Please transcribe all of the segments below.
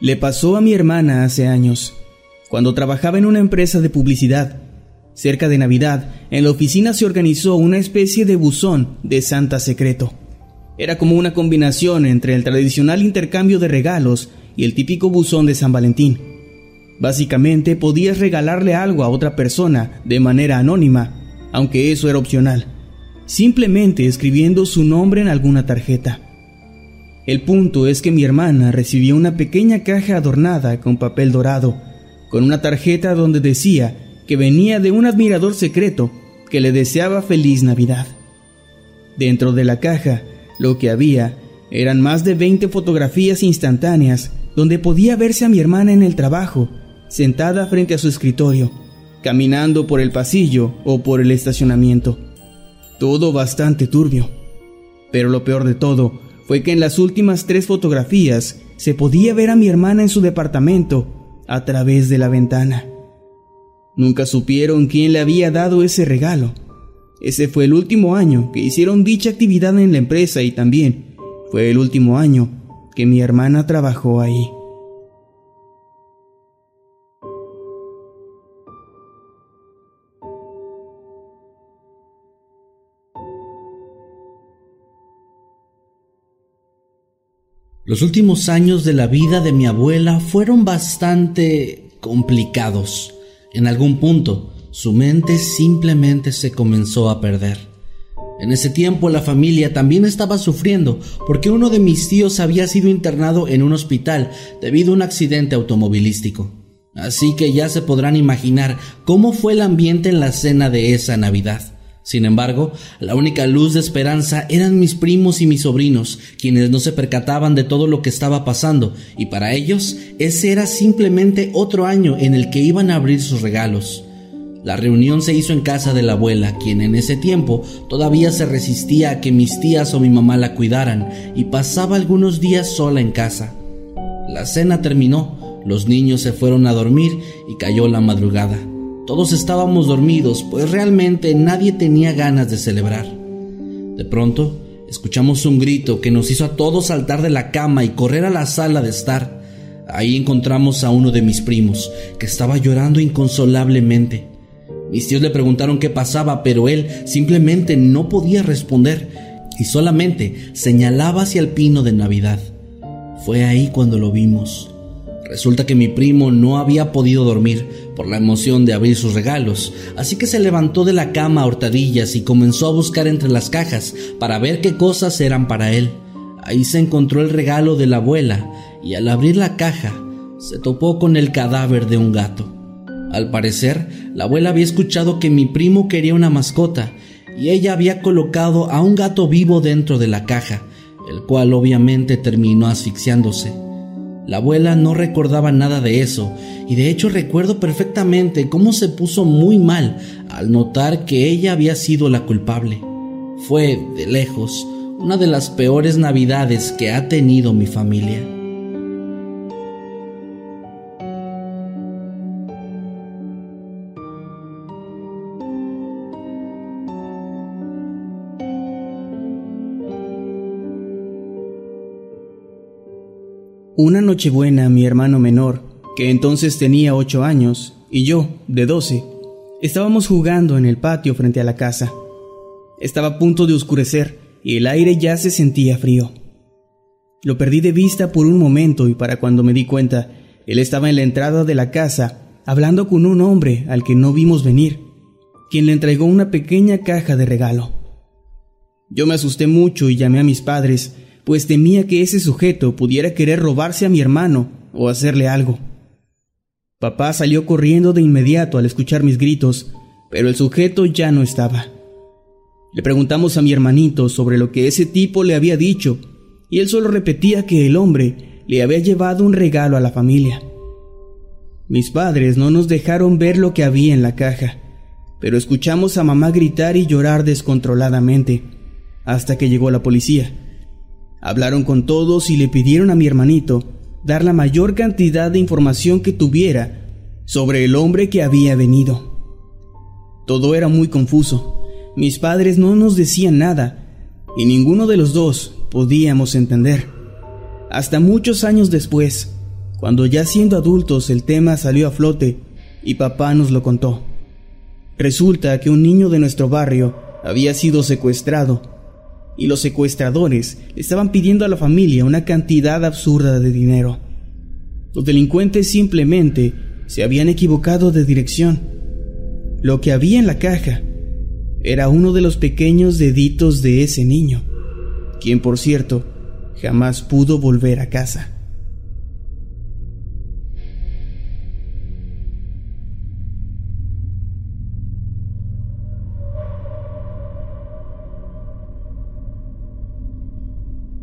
Le pasó a mi hermana hace años, cuando trabajaba en una empresa de publicidad. Cerca de Navidad, en la oficina se organizó una especie de buzón de Santa secreto. Era como una combinación entre el tradicional intercambio de regalos y el típico buzón de San Valentín. Básicamente podías regalarle algo a otra persona de manera anónima, aunque eso era opcional, simplemente escribiendo su nombre en alguna tarjeta. El punto es que mi hermana recibió una pequeña caja adornada con papel dorado, con una tarjeta donde decía que venía de un admirador secreto que le deseaba feliz Navidad. Dentro de la caja, lo que había eran más de 20 fotografías instantáneas donde podía verse a mi hermana en el trabajo, sentada frente a su escritorio, caminando por el pasillo o por el estacionamiento. Todo bastante turbio. Pero lo peor de todo fue que en las últimas tres fotografías se podía ver a mi hermana en su departamento a través de la ventana. Nunca supieron quién le había dado ese regalo. Ese fue el último año que hicieron dicha actividad en la empresa y también fue el último año que mi hermana trabajó ahí. Los últimos años de la vida de mi abuela fueron bastante complicados. En algún punto, su mente simplemente se comenzó a perder. En ese tiempo la familia también estaba sufriendo porque uno de mis tíos había sido internado en un hospital debido a un accidente automovilístico. Así que ya se podrán imaginar cómo fue el ambiente en la cena de esa Navidad. Sin embargo, la única luz de esperanza eran mis primos y mis sobrinos, quienes no se percataban de todo lo que estaba pasando, y para ellos ese era simplemente otro año en el que iban a abrir sus regalos. La reunión se hizo en casa de la abuela, quien en ese tiempo todavía se resistía a que mis tías o mi mamá la cuidaran y pasaba algunos días sola en casa. La cena terminó, los niños se fueron a dormir y cayó la madrugada. Todos estábamos dormidos, pues realmente nadie tenía ganas de celebrar. De pronto, escuchamos un grito que nos hizo a todos saltar de la cama y correr a la sala de estar. Ahí encontramos a uno de mis primos, que estaba llorando inconsolablemente. Mis tíos le preguntaron qué pasaba, pero él simplemente no podía responder y solamente señalaba hacia el pino de Navidad. Fue ahí cuando lo vimos. Resulta que mi primo no había podido dormir por la emoción de abrir sus regalos, así que se levantó de la cama a hurtadillas y comenzó a buscar entre las cajas para ver qué cosas eran para él. Ahí se encontró el regalo de la abuela y al abrir la caja se topó con el cadáver de un gato. Al parecer, la abuela había escuchado que mi primo quería una mascota y ella había colocado a un gato vivo dentro de la caja, el cual obviamente terminó asfixiándose. La abuela no recordaba nada de eso, y de hecho recuerdo perfectamente cómo se puso muy mal al notar que ella había sido la culpable. Fue, de lejos, una de las peores navidades que ha tenido mi familia. Una Nochebuena, mi hermano menor, que entonces tenía ocho años, y yo, de doce, estábamos jugando en el patio frente a la casa. Estaba a punto de oscurecer y el aire ya se sentía frío. Lo perdí de vista por un momento y para cuando me di cuenta, él estaba en la entrada de la casa hablando con un hombre al que no vimos venir, quien le entregó una pequeña caja de regalo. Yo me asusté mucho y llamé a mis padres, pues temía que ese sujeto pudiera querer robarse a mi hermano o hacerle algo. Papá salió corriendo de inmediato al escuchar mis gritos, pero el sujeto ya no estaba. Le preguntamos a mi hermanito sobre lo que ese tipo le había dicho, y él solo repetía que el hombre le había llevado un regalo a la familia. Mis padres no nos dejaron ver lo que había en la caja, pero escuchamos a mamá gritar y llorar descontroladamente, hasta que llegó la policía. Hablaron con todos y le pidieron a mi hermanito dar la mayor cantidad de información que tuviera sobre el hombre que había venido. Todo era muy confuso. Mis padres no nos decían nada y ninguno de los dos podíamos entender. Hasta muchos años después, cuando ya siendo adultos el tema salió a flote y papá nos lo contó. Resulta que un niño de nuestro barrio había sido secuestrado y los secuestradores estaban pidiendo a la familia una cantidad absurda de dinero. Los delincuentes simplemente se habían equivocado de dirección. Lo que había en la caja era uno de los pequeños deditos de ese niño, quien por cierto jamás pudo volver a casa.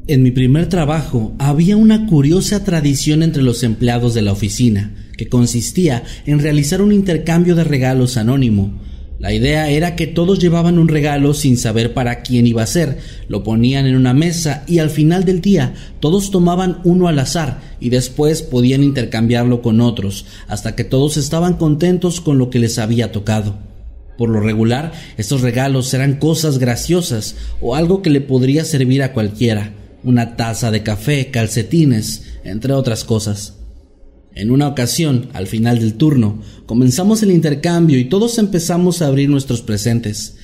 En mi primer trabajo había una curiosa tradición entre los empleados de la oficina, que consistía en realizar un intercambio de regalos anónimo. La idea era que todos llevaban un regalo sin saber para quién iba a ser, lo ponían en una mesa y al final del día todos tomaban uno al azar y después podían intercambiarlo con otros, hasta que todos estaban contentos con lo que les había tocado. Por lo regular, estos regalos eran cosas graciosas o algo que le podría servir a cualquiera una taza de café, calcetines, entre otras cosas. En una ocasión, al final del turno, comenzamos el intercambio y todos empezamos a abrir nuestros presentes.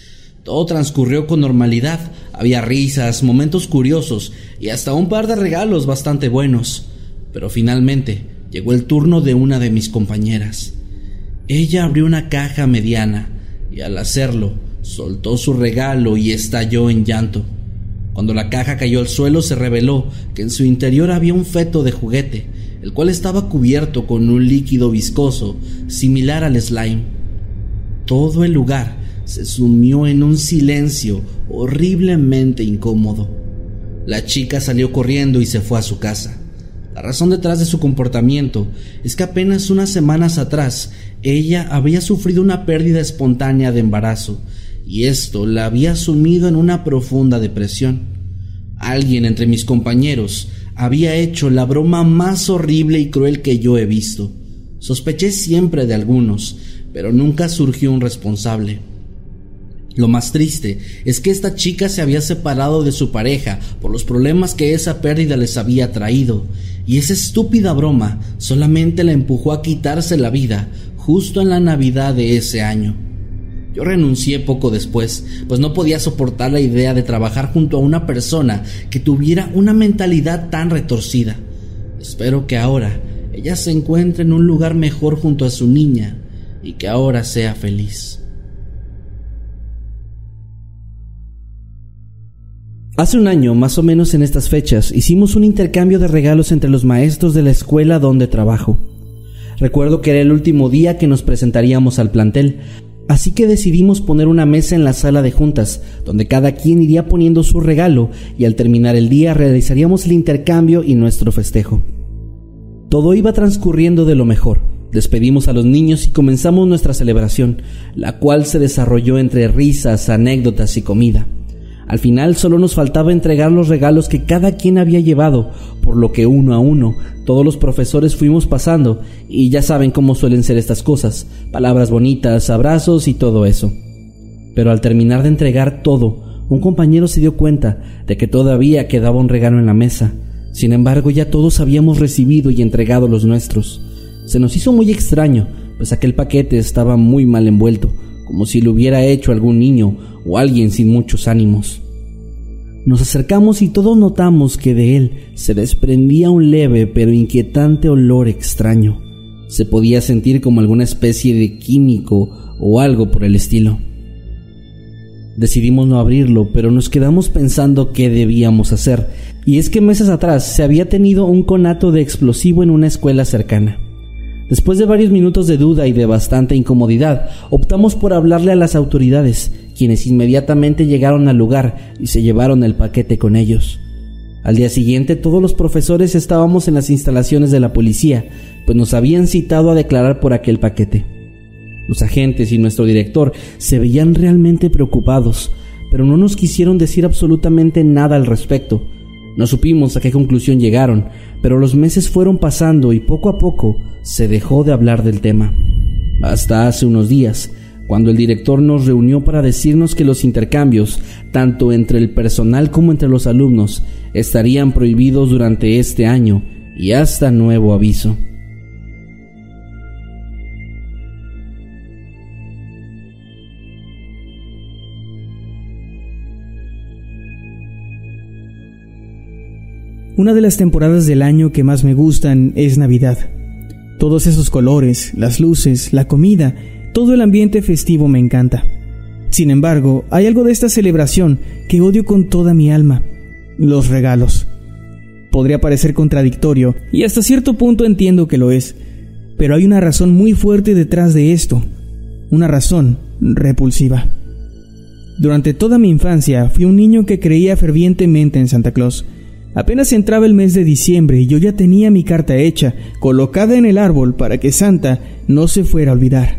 Todo transcurrió con normalidad, había risas, momentos curiosos y hasta un par de regalos bastante buenos. Pero finalmente llegó el turno de una de mis compañeras. Ella abrió una caja mediana y al hacerlo soltó su regalo y estalló en llanto. Cuando la caja cayó al suelo se reveló que en su interior había un feto de juguete, el cual estaba cubierto con un líquido viscoso similar al slime. Todo el lugar se sumió en un silencio horriblemente incómodo. La chica salió corriendo y se fue a su casa. La razón detrás de su comportamiento es que apenas unas semanas atrás ella había sufrido una pérdida espontánea de embarazo y esto la había sumido en una profunda depresión. Alguien entre mis compañeros había hecho la broma más horrible y cruel que yo he visto. Sospeché siempre de algunos, pero nunca surgió un responsable. Lo más triste es que esta chica se había separado de su pareja por los problemas que esa pérdida les había traído, y esa estúpida broma solamente la empujó a quitarse la vida justo en la Navidad de ese año. Yo renuncié poco después, pues no podía soportar la idea de trabajar junto a una persona que tuviera una mentalidad tan retorcida. Espero que ahora ella se encuentre en un lugar mejor junto a su niña y que ahora sea feliz. Hace un año, más o menos en estas fechas, hicimos un intercambio de regalos entre los maestros de la escuela donde trabajo. Recuerdo que era el último día que nos presentaríamos al plantel, Así que decidimos poner una mesa en la sala de juntas, donde cada quien iría poniendo su regalo y al terminar el día realizaríamos el intercambio y nuestro festejo. Todo iba transcurriendo de lo mejor. Despedimos a los niños y comenzamos nuestra celebración, la cual se desarrolló entre risas, anécdotas y comida. Al final solo nos faltaba entregar los regalos que cada quien había llevado, por lo que uno a uno todos los profesores fuimos pasando y ya saben cómo suelen ser estas cosas, palabras bonitas, abrazos y todo eso. Pero al terminar de entregar todo, un compañero se dio cuenta de que todavía quedaba un regalo en la mesa. Sin embargo, ya todos habíamos recibido y entregado los nuestros. Se nos hizo muy extraño, pues aquel paquete estaba muy mal envuelto, como si lo hubiera hecho algún niño o alguien sin muchos ánimos. Nos acercamos y todos notamos que de él se desprendía un leve pero inquietante olor extraño. Se podía sentir como alguna especie de químico o algo por el estilo. Decidimos no abrirlo, pero nos quedamos pensando qué debíamos hacer, y es que meses atrás se había tenido un conato de explosivo en una escuela cercana. Después de varios minutos de duda y de bastante incomodidad, optamos por hablarle a las autoridades, quienes inmediatamente llegaron al lugar y se llevaron el paquete con ellos. Al día siguiente todos los profesores estábamos en las instalaciones de la policía, pues nos habían citado a declarar por aquel paquete. Los agentes y nuestro director se veían realmente preocupados, pero no nos quisieron decir absolutamente nada al respecto. No supimos a qué conclusión llegaron, pero los meses fueron pasando y poco a poco se dejó de hablar del tema. Hasta hace unos días, cuando el director nos reunió para decirnos que los intercambios, tanto entre el personal como entre los alumnos, estarían prohibidos durante este año y hasta nuevo aviso. Una de las temporadas del año que más me gustan es Navidad. Todos esos colores, las luces, la comida, todo el ambiente festivo me encanta. Sin embargo, hay algo de esta celebración que odio con toda mi alma, los regalos. Podría parecer contradictorio, y hasta cierto punto entiendo que lo es, pero hay una razón muy fuerte detrás de esto, una razón repulsiva. Durante toda mi infancia fui un niño que creía fervientemente en Santa Claus, Apenas entraba el mes de diciembre y yo ya tenía mi carta hecha, colocada en el árbol para que Santa no se fuera a olvidar.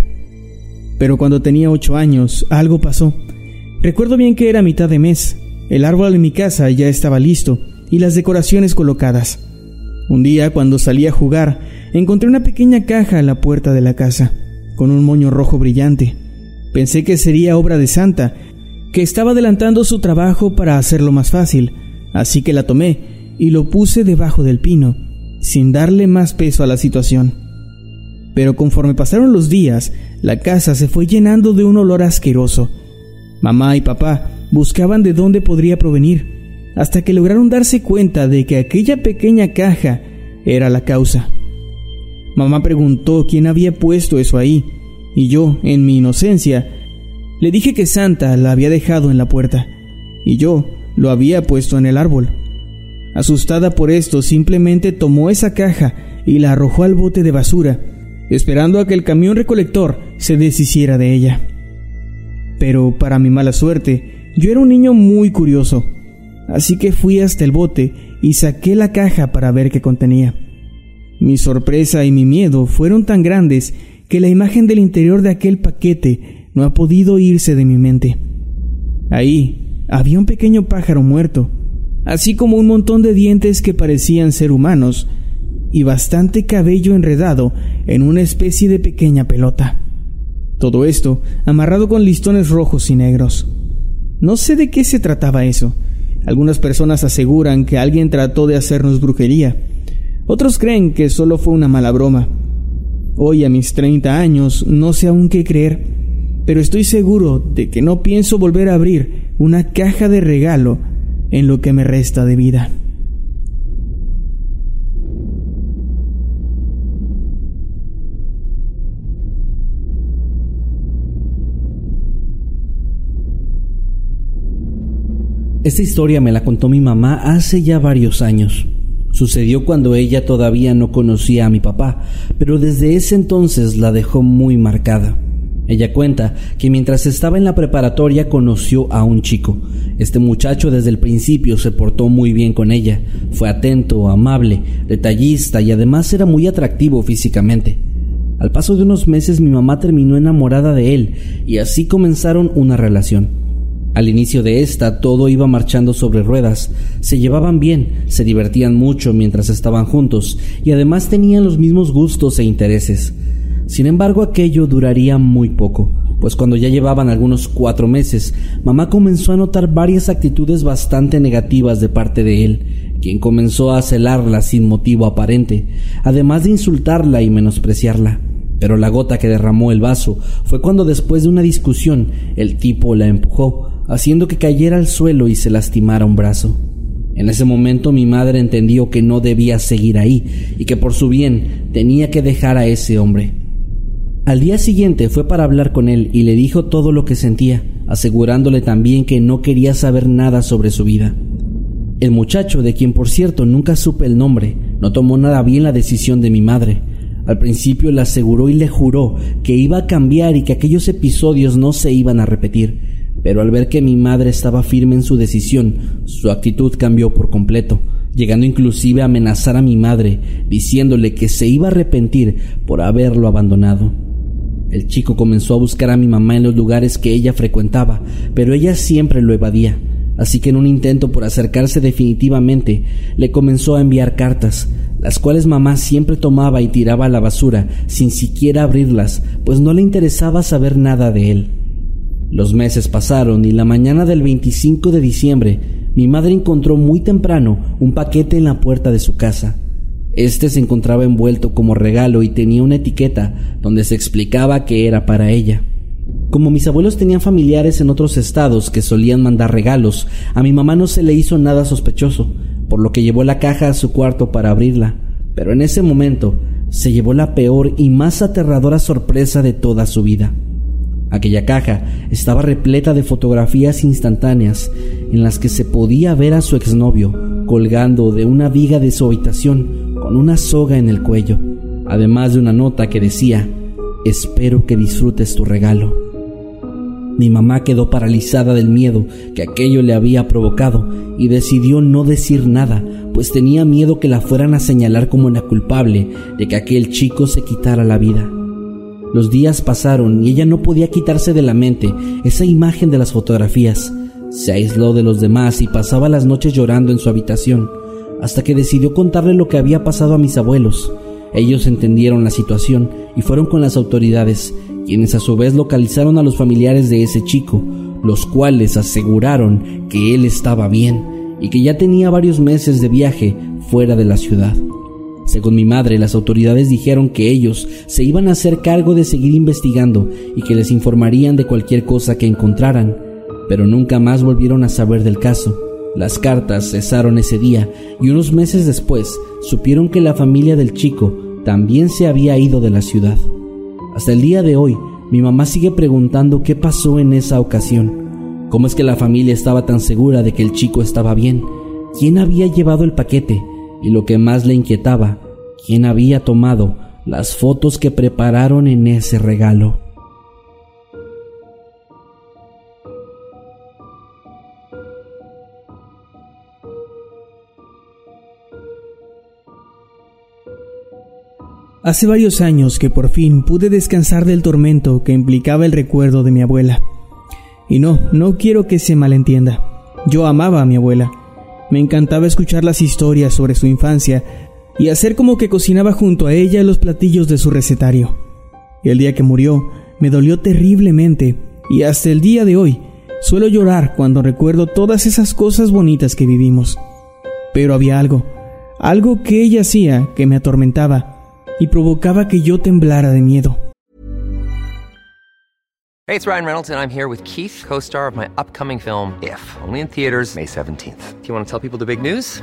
Pero cuando tenía ocho años, algo pasó. Recuerdo bien que era mitad de mes. El árbol en mi casa ya estaba listo y las decoraciones colocadas. Un día, cuando salí a jugar, encontré una pequeña caja en la puerta de la casa, con un moño rojo brillante. Pensé que sería obra de Santa, que estaba adelantando su trabajo para hacerlo más fácil, Así que la tomé y lo puse debajo del pino, sin darle más peso a la situación. Pero conforme pasaron los días, la casa se fue llenando de un olor asqueroso. Mamá y papá buscaban de dónde podría provenir, hasta que lograron darse cuenta de que aquella pequeña caja era la causa. Mamá preguntó quién había puesto eso ahí, y yo, en mi inocencia, le dije que Santa la había dejado en la puerta, y yo lo había puesto en el árbol. Asustada por esto, simplemente tomó esa caja y la arrojó al bote de basura, esperando a que el camión recolector se deshiciera de ella. Pero para mi mala suerte, yo era un niño muy curioso, así que fui hasta el bote y saqué la caja para ver qué contenía. Mi sorpresa y mi miedo fueron tan grandes que la imagen del interior de aquel paquete no ha podido irse de mi mente. Ahí, había un pequeño pájaro muerto, así como un montón de dientes que parecían ser humanos y bastante cabello enredado en una especie de pequeña pelota. Todo esto amarrado con listones rojos y negros. No sé de qué se trataba eso. Algunas personas aseguran que alguien trató de hacernos brujería. Otros creen que solo fue una mala broma. Hoy a mis 30 años no sé aún qué creer, pero estoy seguro de que no pienso volver a abrir una caja de regalo en lo que me resta de vida. Esta historia me la contó mi mamá hace ya varios años. Sucedió cuando ella todavía no conocía a mi papá, pero desde ese entonces la dejó muy marcada. Ella cuenta que mientras estaba en la preparatoria conoció a un chico. Este muchacho desde el principio se portó muy bien con ella, fue atento, amable, detallista y además era muy atractivo físicamente. Al paso de unos meses mi mamá terminó enamorada de él y así comenzaron una relación. Al inicio de esta todo iba marchando sobre ruedas, se llevaban bien, se divertían mucho mientras estaban juntos y además tenían los mismos gustos e intereses. Sin embargo, aquello duraría muy poco, pues cuando ya llevaban algunos cuatro meses, mamá comenzó a notar varias actitudes bastante negativas de parte de él, quien comenzó a celarla sin motivo aparente, además de insultarla y menospreciarla. Pero la gota que derramó el vaso fue cuando después de una discusión el tipo la empujó, haciendo que cayera al suelo y se lastimara un brazo. En ese momento mi madre entendió que no debía seguir ahí y que por su bien tenía que dejar a ese hombre. Al día siguiente fue para hablar con él y le dijo todo lo que sentía, asegurándole también que no quería saber nada sobre su vida. El muchacho, de quien por cierto nunca supe el nombre, no tomó nada bien la decisión de mi madre. Al principio le aseguró y le juró que iba a cambiar y que aquellos episodios no se iban a repetir, pero al ver que mi madre estaba firme en su decisión, su actitud cambió por completo, llegando inclusive a amenazar a mi madre, diciéndole que se iba a arrepentir por haberlo abandonado. El chico comenzó a buscar a mi mamá en los lugares que ella frecuentaba, pero ella siempre lo evadía así que en un intento por acercarse definitivamente, le comenzó a enviar cartas, las cuales mamá siempre tomaba y tiraba a la basura sin siquiera abrirlas, pues no le interesaba saber nada de él. Los meses pasaron y la mañana del 25 de diciembre, mi madre encontró muy temprano un paquete en la puerta de su casa. Este se encontraba envuelto como regalo y tenía una etiqueta donde se explicaba que era para ella. Como mis abuelos tenían familiares en otros estados que solían mandar regalos, a mi mamá no se le hizo nada sospechoso, por lo que llevó la caja a su cuarto para abrirla. Pero en ese momento se llevó la peor y más aterradora sorpresa de toda su vida. Aquella caja estaba repleta de fotografías instantáneas en las que se podía ver a su exnovio colgando de una viga de su habitación con una soga en el cuello, además de una nota que decía, espero que disfrutes tu regalo. Mi mamá quedó paralizada del miedo que aquello le había provocado y decidió no decir nada, pues tenía miedo que la fueran a señalar como la culpable de que aquel chico se quitara la vida. Los días pasaron y ella no podía quitarse de la mente esa imagen de las fotografías. Se aisló de los demás y pasaba las noches llorando en su habitación, hasta que decidió contarle lo que había pasado a mis abuelos. Ellos entendieron la situación y fueron con las autoridades, quienes a su vez localizaron a los familiares de ese chico, los cuales aseguraron que él estaba bien y que ya tenía varios meses de viaje fuera de la ciudad. Según mi madre, las autoridades dijeron que ellos se iban a hacer cargo de seguir investigando y que les informarían de cualquier cosa que encontraran, pero nunca más volvieron a saber del caso. Las cartas cesaron ese día y unos meses después supieron que la familia del chico también se había ido de la ciudad. Hasta el día de hoy, mi mamá sigue preguntando qué pasó en esa ocasión. ¿Cómo es que la familia estaba tan segura de que el chico estaba bien? ¿Quién había llevado el paquete? Y lo que más le inquietaba, ¿quién había tomado las fotos que prepararon en ese regalo? Hace varios años que por fin pude descansar del tormento que implicaba el recuerdo de mi abuela. Y no, no quiero que se malentienda. Yo amaba a mi abuela. Me encantaba escuchar las historias sobre su infancia y hacer como que cocinaba junto a ella los platillos de su recetario. El día que murió me dolió terriblemente y hasta el día de hoy suelo llorar cuando recuerdo todas esas cosas bonitas que vivimos. Pero había algo, algo que ella hacía que me atormentaba y provocaba que yo temblara de miedo. Hey, it's Ryan Reynolds and I'm here with Keith, co-star of my upcoming film If, only in theaters May 17th. Do you want to tell people the big news?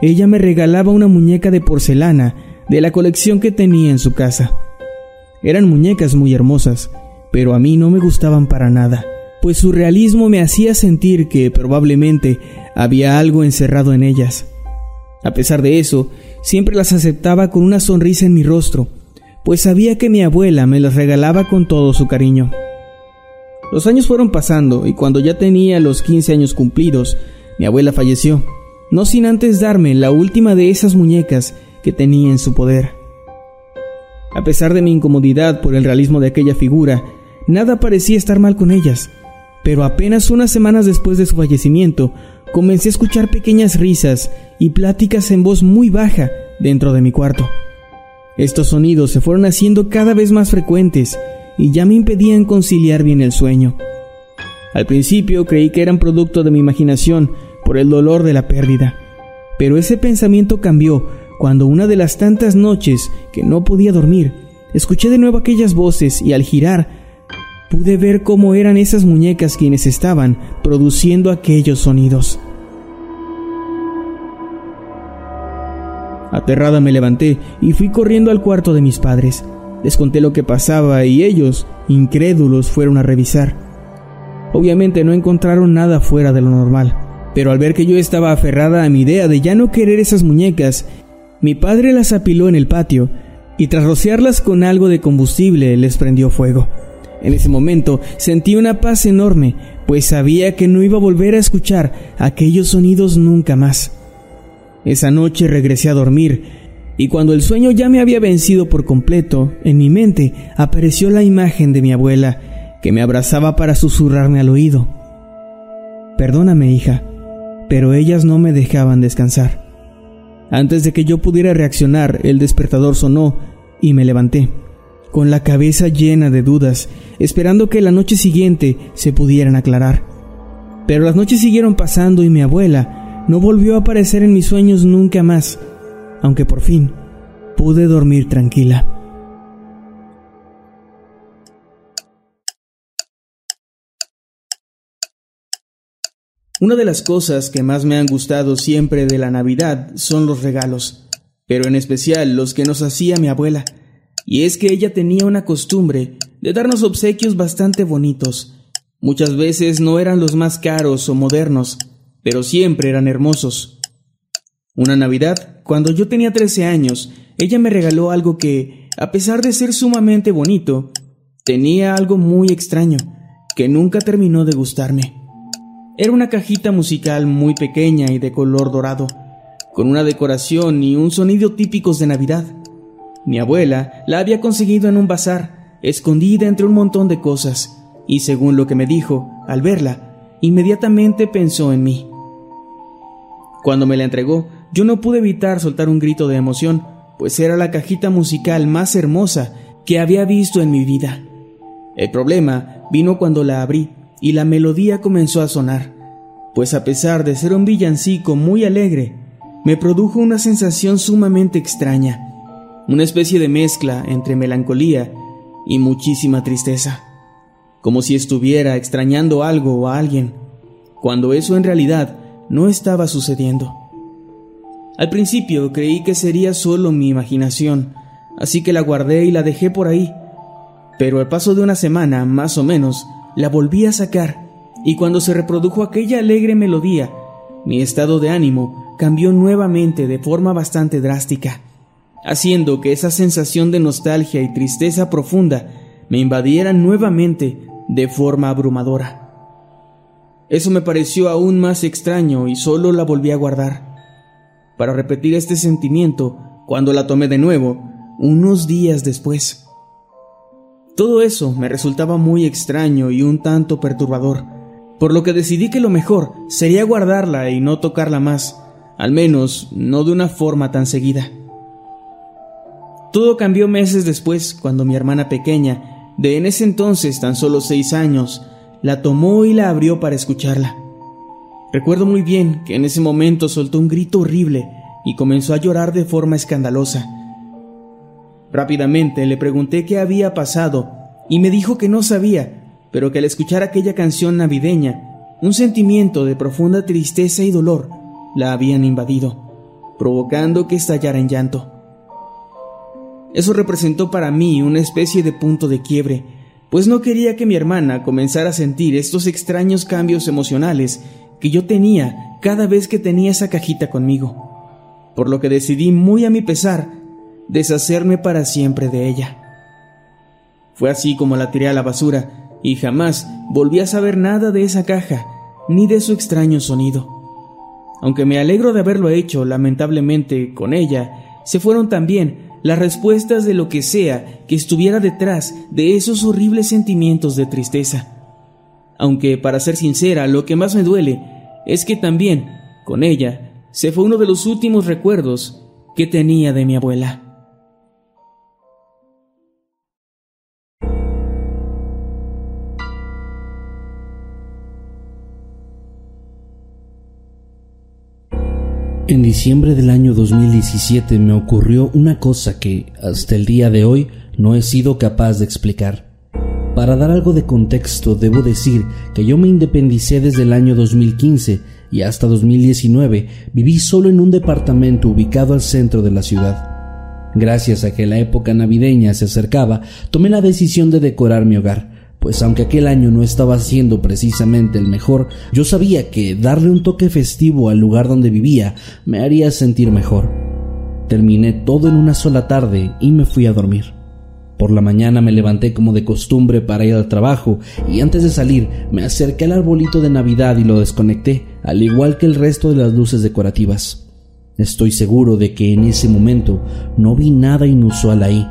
ella me regalaba una muñeca de porcelana de la colección que tenía en su casa. Eran muñecas muy hermosas, pero a mí no me gustaban para nada, pues su realismo me hacía sentir que probablemente había algo encerrado en ellas. A pesar de eso, siempre las aceptaba con una sonrisa en mi rostro, pues sabía que mi abuela me las regalaba con todo su cariño. Los años fueron pasando y cuando ya tenía los 15 años cumplidos, mi abuela falleció, no sin antes darme la última de esas muñecas que tenía en su poder. A pesar de mi incomodidad por el realismo de aquella figura, nada parecía estar mal con ellas, pero apenas unas semanas después de su fallecimiento, comencé a escuchar pequeñas risas y pláticas en voz muy baja dentro de mi cuarto. Estos sonidos se fueron haciendo cada vez más frecuentes y ya me impedían conciliar bien el sueño. Al principio creí que eran producto de mi imaginación por el dolor de la pérdida, pero ese pensamiento cambió cuando una de las tantas noches que no podía dormir, escuché de nuevo aquellas voces y al girar pude ver cómo eran esas muñecas quienes estaban produciendo aquellos sonidos. Aterrada me levanté y fui corriendo al cuarto de mis padres. Les conté lo que pasaba y ellos, incrédulos, fueron a revisar. Obviamente no encontraron nada fuera de lo normal, pero al ver que yo estaba aferrada a mi idea de ya no querer esas muñecas mi padre las apiló en el patio y tras rociarlas con algo de combustible les prendió fuego. En ese momento sentí una paz enorme, pues sabía que no iba a volver a escuchar aquellos sonidos nunca más. Esa noche regresé a dormir y cuando el sueño ya me había vencido por completo, en mi mente apareció la imagen de mi abuela, que me abrazaba para susurrarme al oído. Perdóname, hija, pero ellas no me dejaban descansar. Antes de que yo pudiera reaccionar, el despertador sonó y me levanté, con la cabeza llena de dudas, esperando que la noche siguiente se pudieran aclarar. Pero las noches siguieron pasando y mi abuela no volvió a aparecer en mis sueños nunca más, aunque por fin pude dormir tranquila. Una de las cosas que más me han gustado siempre de la Navidad son los regalos, pero en especial los que nos hacía mi abuela. Y es que ella tenía una costumbre de darnos obsequios bastante bonitos. Muchas veces no eran los más caros o modernos, pero siempre eran hermosos. Una Navidad, cuando yo tenía 13 años, ella me regaló algo que, a pesar de ser sumamente bonito, tenía algo muy extraño, que nunca terminó de gustarme. Era una cajita musical muy pequeña y de color dorado, con una decoración y un sonido típicos de Navidad. Mi abuela la había conseguido en un bazar, escondida entre un montón de cosas, y según lo que me dijo, al verla, inmediatamente pensó en mí. Cuando me la entregó, yo no pude evitar soltar un grito de emoción, pues era la cajita musical más hermosa que había visto en mi vida. El problema vino cuando la abrí y la melodía comenzó a sonar, pues a pesar de ser un villancico muy alegre, me produjo una sensación sumamente extraña, una especie de mezcla entre melancolía y muchísima tristeza, como si estuviera extrañando algo o a alguien, cuando eso en realidad no estaba sucediendo. Al principio creí que sería solo mi imaginación, así que la guardé y la dejé por ahí, pero al paso de una semana, más o menos, la volví a sacar, y cuando se reprodujo aquella alegre melodía, mi estado de ánimo cambió nuevamente de forma bastante drástica, haciendo que esa sensación de nostalgia y tristeza profunda me invadiera nuevamente de forma abrumadora. Eso me pareció aún más extraño y solo la volví a guardar, para repetir este sentimiento cuando la tomé de nuevo unos días después. Todo eso me resultaba muy extraño y un tanto perturbador, por lo que decidí que lo mejor sería guardarla y no tocarla más, al menos no de una forma tan seguida. Todo cambió meses después cuando mi hermana pequeña, de en ese entonces tan solo seis años, la tomó y la abrió para escucharla. Recuerdo muy bien que en ese momento soltó un grito horrible y comenzó a llorar de forma escandalosa. Rápidamente le pregunté qué había pasado y me dijo que no sabía, pero que al escuchar aquella canción navideña, un sentimiento de profunda tristeza y dolor la habían invadido, provocando que estallara en llanto. Eso representó para mí una especie de punto de quiebre, pues no quería que mi hermana comenzara a sentir estos extraños cambios emocionales que yo tenía cada vez que tenía esa cajita conmigo, por lo que decidí muy a mi pesar deshacerme para siempre de ella. Fue así como la tiré a la basura y jamás volví a saber nada de esa caja ni de su extraño sonido. Aunque me alegro de haberlo hecho, lamentablemente, con ella, se fueron también las respuestas de lo que sea que estuviera detrás de esos horribles sentimientos de tristeza. Aunque, para ser sincera, lo que más me duele es que también, con ella, se fue uno de los últimos recuerdos que tenía de mi abuela. En diciembre del año 2017 me ocurrió una cosa que hasta el día de hoy no he sido capaz de explicar. Para dar algo de contexto, debo decir que yo me independicé desde el año 2015 y hasta 2019 viví solo en un departamento ubicado al centro de la ciudad. Gracias a que la época navideña se acercaba, tomé la decisión de decorar mi hogar, pues aunque aquel año no estaba siendo precisamente el mejor, yo sabía que darle un toque festivo al lugar donde vivía me haría sentir mejor. Terminé todo en una sola tarde y me fui a dormir. Por la mañana me levanté como de costumbre para ir al trabajo y antes de salir me acerqué al arbolito de Navidad y lo desconecté, al igual que el resto de las luces decorativas. Estoy seguro de que en ese momento no vi nada inusual ahí.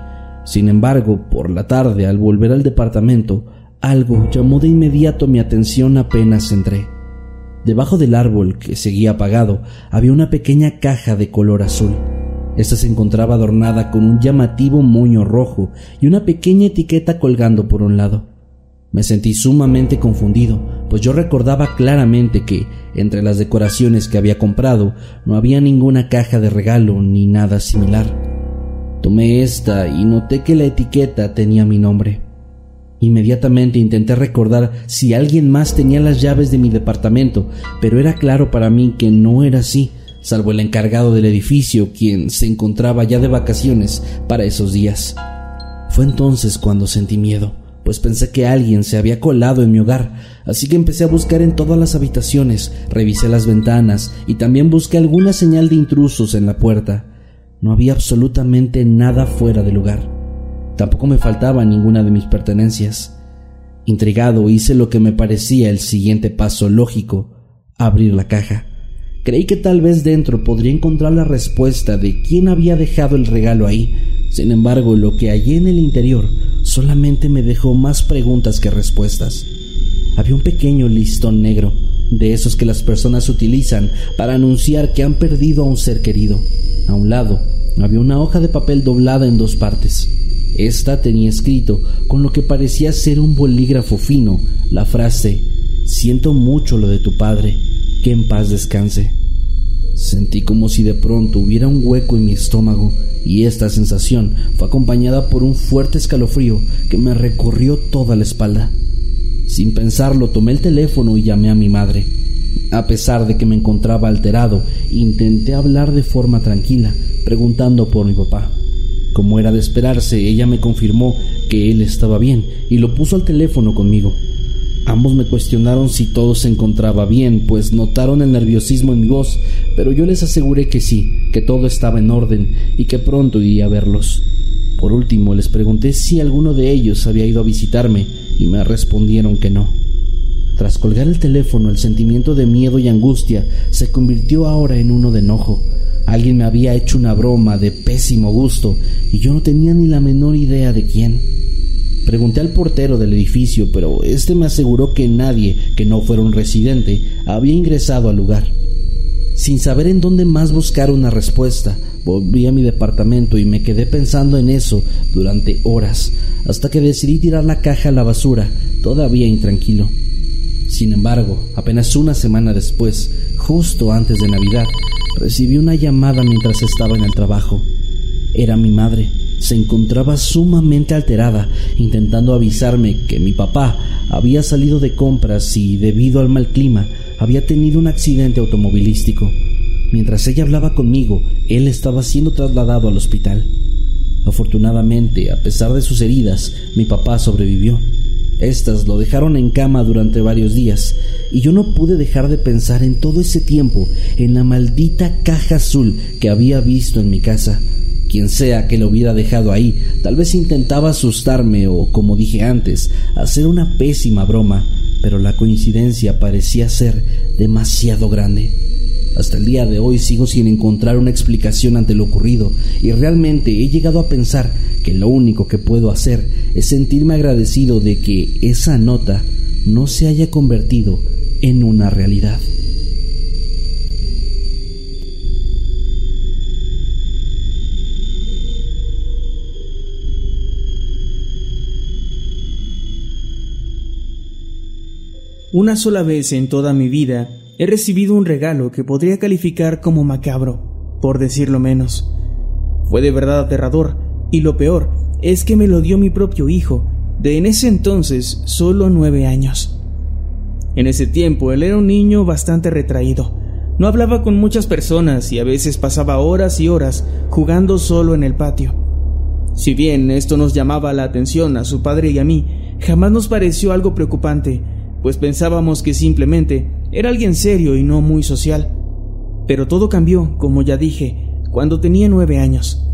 Sin embargo, por la tarde, al volver al departamento, algo llamó de inmediato mi atención apenas entré. Debajo del árbol, que seguía apagado, había una pequeña caja de color azul. Esta se encontraba adornada con un llamativo moño rojo y una pequeña etiqueta colgando por un lado. Me sentí sumamente confundido, pues yo recordaba claramente que, entre las decoraciones que había comprado, no había ninguna caja de regalo ni nada similar. Tomé esta y noté que la etiqueta tenía mi nombre. Inmediatamente intenté recordar si alguien más tenía las llaves de mi departamento, pero era claro para mí que no era así, salvo el encargado del edificio, quien se encontraba ya de vacaciones para esos días. Fue entonces cuando sentí miedo, pues pensé que alguien se había colado en mi hogar, así que empecé a buscar en todas las habitaciones, revisé las ventanas y también busqué alguna señal de intrusos en la puerta. No había absolutamente nada fuera de lugar. Tampoco me faltaba ninguna de mis pertenencias. Intrigado hice lo que me parecía el siguiente paso lógico, abrir la caja. Creí que tal vez dentro podría encontrar la respuesta de quién había dejado el regalo ahí. Sin embargo, lo que hallé en el interior solamente me dejó más preguntas que respuestas. Había un pequeño listón negro, de esos que las personas utilizan para anunciar que han perdido a un ser querido. A un lado había una hoja de papel doblada en dos partes. Esta tenía escrito, con lo que parecía ser un bolígrafo fino, la frase Siento mucho lo de tu padre, que en paz descanse. Sentí como si de pronto hubiera un hueco en mi estómago y esta sensación fue acompañada por un fuerte escalofrío que me recorrió toda la espalda. Sin pensarlo tomé el teléfono y llamé a mi madre. A pesar de que me encontraba alterado, intenté hablar de forma tranquila, preguntando por mi papá. Como era de esperarse, ella me confirmó que él estaba bien y lo puso al teléfono conmigo. Ambos me cuestionaron si todo se encontraba bien, pues notaron el nerviosismo en mi voz, pero yo les aseguré que sí, que todo estaba en orden y que pronto iría a verlos. Por último, les pregunté si alguno de ellos había ido a visitarme y me respondieron que no. Tras colgar el teléfono, el sentimiento de miedo y angustia se convirtió ahora en uno de enojo. Alguien me había hecho una broma de pésimo gusto y yo no tenía ni la menor idea de quién. Pregunté al portero del edificio, pero este me aseguró que nadie que no fuera un residente había ingresado al lugar. Sin saber en dónde más buscar una respuesta, volví a mi departamento y me quedé pensando en eso durante horas, hasta que decidí tirar la caja a la basura, todavía intranquilo. Sin embargo, apenas una semana después, justo antes de Navidad, recibí una llamada mientras estaba en el trabajo. Era mi madre. Se encontraba sumamente alterada, intentando avisarme que mi papá había salido de compras y, debido al mal clima, había tenido un accidente automovilístico. Mientras ella hablaba conmigo, él estaba siendo trasladado al hospital. Afortunadamente, a pesar de sus heridas, mi papá sobrevivió. Estas lo dejaron en cama durante varios días, y yo no pude dejar de pensar en todo ese tiempo en la maldita caja azul que había visto en mi casa. Quien sea que lo hubiera dejado ahí, tal vez intentaba asustarme o, como dije antes, hacer una pésima broma, pero la coincidencia parecía ser demasiado grande. Hasta el día de hoy sigo sin encontrar una explicación ante lo ocurrido y realmente he llegado a pensar que lo único que puedo hacer es sentirme agradecido de que esa nota no se haya convertido en una realidad. Una sola vez en toda mi vida he recibido un regalo que podría calificar como macabro, por decirlo menos. Fue de verdad aterrador, y lo peor es que me lo dio mi propio hijo, de en ese entonces solo nueve años. En ese tiempo él era un niño bastante retraído. No hablaba con muchas personas y a veces pasaba horas y horas jugando solo en el patio. Si bien esto nos llamaba la atención a su padre y a mí, jamás nos pareció algo preocupante, pues pensábamos que simplemente era alguien serio y no muy social. Pero todo cambió, como ya dije, cuando tenía nueve años.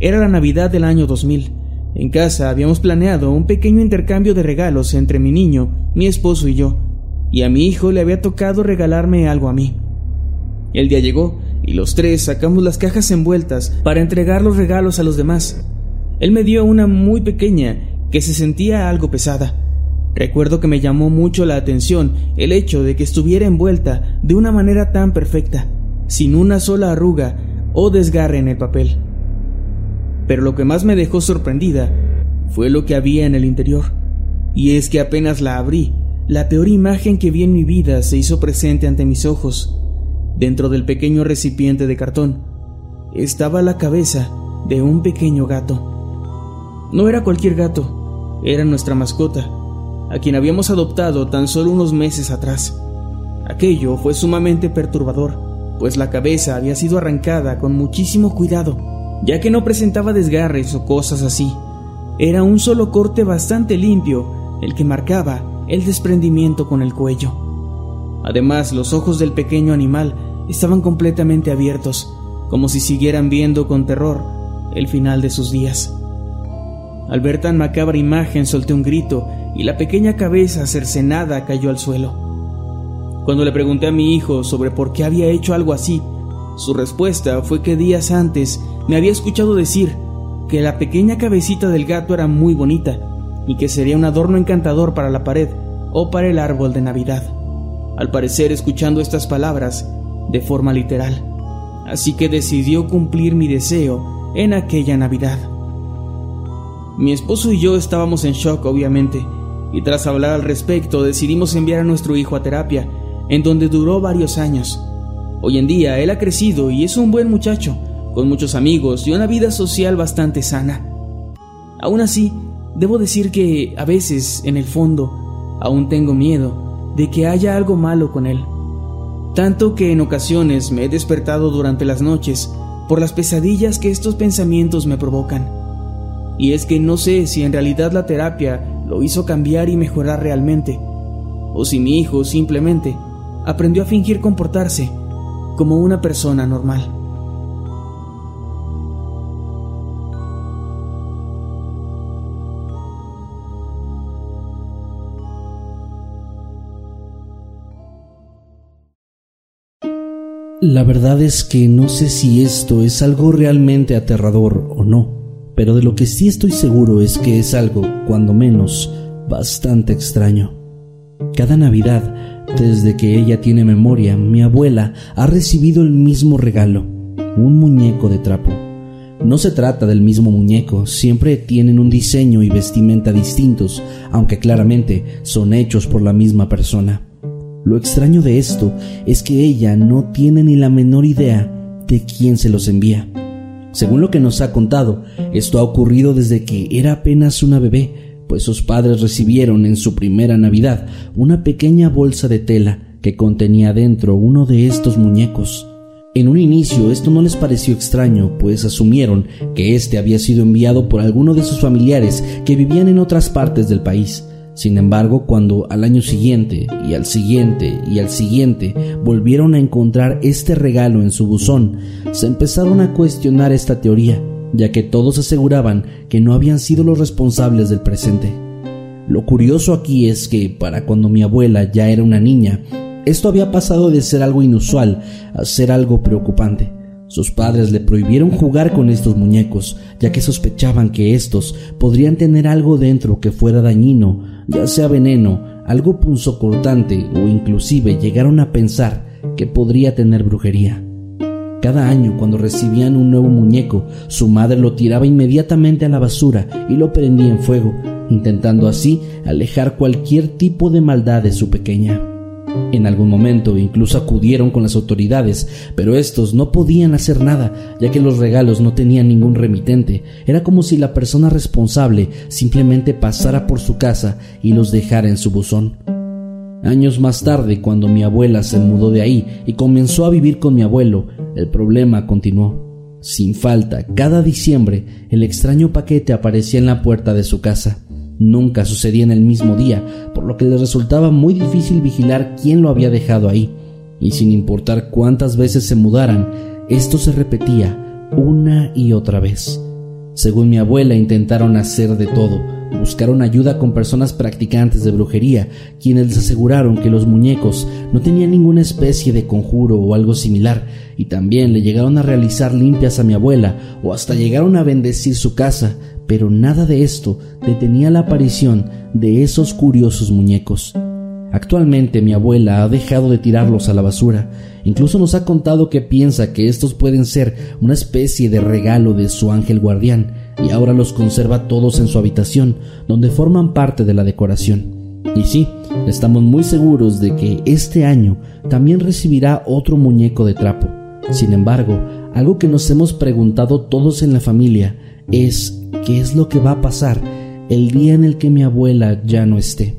Era la Navidad del año 2000. En casa habíamos planeado un pequeño intercambio de regalos entre mi niño, mi esposo y yo, y a mi hijo le había tocado regalarme algo a mí. El día llegó y los tres sacamos las cajas envueltas para entregar los regalos a los demás. Él me dio una muy pequeña que se sentía algo pesada Recuerdo que me llamó mucho la atención el hecho de que estuviera envuelta de una manera tan perfecta, sin una sola arruga o desgarre en el papel. Pero lo que más me dejó sorprendida fue lo que había en el interior, y es que apenas la abrí, la peor imagen que vi en mi vida se hizo presente ante mis ojos. Dentro del pequeño recipiente de cartón estaba la cabeza de un pequeño gato. No era cualquier gato, era nuestra mascota a quien habíamos adoptado tan solo unos meses atrás. Aquello fue sumamente perturbador, pues la cabeza había sido arrancada con muchísimo cuidado, ya que no presentaba desgarres o cosas así. Era un solo corte bastante limpio el que marcaba el desprendimiento con el cuello. Además, los ojos del pequeño animal estaban completamente abiertos, como si siguieran viendo con terror el final de sus días. Al ver tan macabra imagen solté un grito y la pequeña cabeza cercenada cayó al suelo. Cuando le pregunté a mi hijo sobre por qué había hecho algo así, su respuesta fue que días antes me había escuchado decir que la pequeña cabecita del gato era muy bonita y que sería un adorno encantador para la pared o para el árbol de Navidad. Al parecer escuchando estas palabras de forma literal. Así que decidió cumplir mi deseo en aquella Navidad. Mi esposo y yo estábamos en shock, obviamente, y tras hablar al respecto decidimos enviar a nuestro hijo a terapia, en donde duró varios años. Hoy en día él ha crecido y es un buen muchacho, con muchos amigos y una vida social bastante sana. Aún así, debo decir que a veces, en el fondo, aún tengo miedo de que haya algo malo con él. Tanto que en ocasiones me he despertado durante las noches por las pesadillas que estos pensamientos me provocan. Y es que no sé si en realidad la terapia lo hizo cambiar y mejorar realmente, o si mi hijo simplemente aprendió a fingir comportarse como una persona normal. La verdad es que no sé si esto es algo realmente aterrador o no pero de lo que sí estoy seguro es que es algo, cuando menos, bastante extraño. Cada Navidad, desde que ella tiene memoria, mi abuela ha recibido el mismo regalo, un muñeco de trapo. No se trata del mismo muñeco, siempre tienen un diseño y vestimenta distintos, aunque claramente son hechos por la misma persona. Lo extraño de esto es que ella no tiene ni la menor idea de quién se los envía. Según lo que nos ha contado, esto ha ocurrido desde que era apenas una bebé, pues sus padres recibieron en su primera Navidad una pequeña bolsa de tela que contenía dentro uno de estos muñecos. En un inicio esto no les pareció extraño, pues asumieron que éste había sido enviado por alguno de sus familiares que vivían en otras partes del país. Sin embargo, cuando al año siguiente y al siguiente y al siguiente volvieron a encontrar este regalo en su buzón, se empezaron a cuestionar esta teoría, ya que todos aseguraban que no habían sido los responsables del presente. Lo curioso aquí es que, para cuando mi abuela ya era una niña, esto había pasado de ser algo inusual a ser algo preocupante. Sus padres le prohibieron jugar con estos muñecos, ya que sospechaban que estos podrían tener algo dentro que fuera dañino, ya sea veneno, algo punzocortante o inclusive llegaron a pensar que podría tener brujería. Cada año cuando recibían un nuevo muñeco, su madre lo tiraba inmediatamente a la basura y lo prendía en fuego, intentando así alejar cualquier tipo de maldad de su pequeña. En algún momento incluso acudieron con las autoridades, pero estos no podían hacer nada, ya que los regalos no tenían ningún remitente. Era como si la persona responsable simplemente pasara por su casa y los dejara en su buzón. Años más tarde, cuando mi abuela se mudó de ahí y comenzó a vivir con mi abuelo, el problema continuó. Sin falta, cada diciembre, el extraño paquete aparecía en la puerta de su casa. Nunca sucedía en el mismo día, por lo que le resultaba muy difícil vigilar quién lo había dejado ahí. Y sin importar cuántas veces se mudaran, esto se repetía una y otra vez. Según mi abuela, intentaron hacer de todo. Buscaron ayuda con personas practicantes de brujería, quienes les aseguraron que los muñecos no tenían ninguna especie de conjuro o algo similar, y también le llegaron a realizar limpias a mi abuela o hasta llegaron a bendecir su casa, pero nada de esto detenía la aparición de esos curiosos muñecos. Actualmente mi abuela ha dejado de tirarlos a la basura, incluso nos ha contado que piensa que estos pueden ser una especie de regalo de su ángel guardián, y ahora los conserva todos en su habitación, donde forman parte de la decoración. Y sí, estamos muy seguros de que este año también recibirá otro muñeco de trapo. Sin embargo, algo que nos hemos preguntado todos en la familia es qué es lo que va a pasar el día en el que mi abuela ya no esté.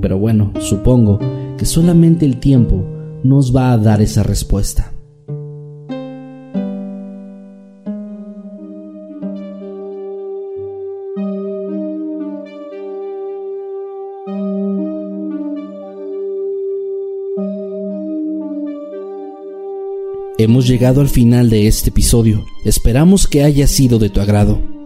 Pero bueno, supongo que solamente el tiempo nos va a dar esa respuesta. Hemos llegado al final de este episodio. Esperamos que haya sido de tu agrado.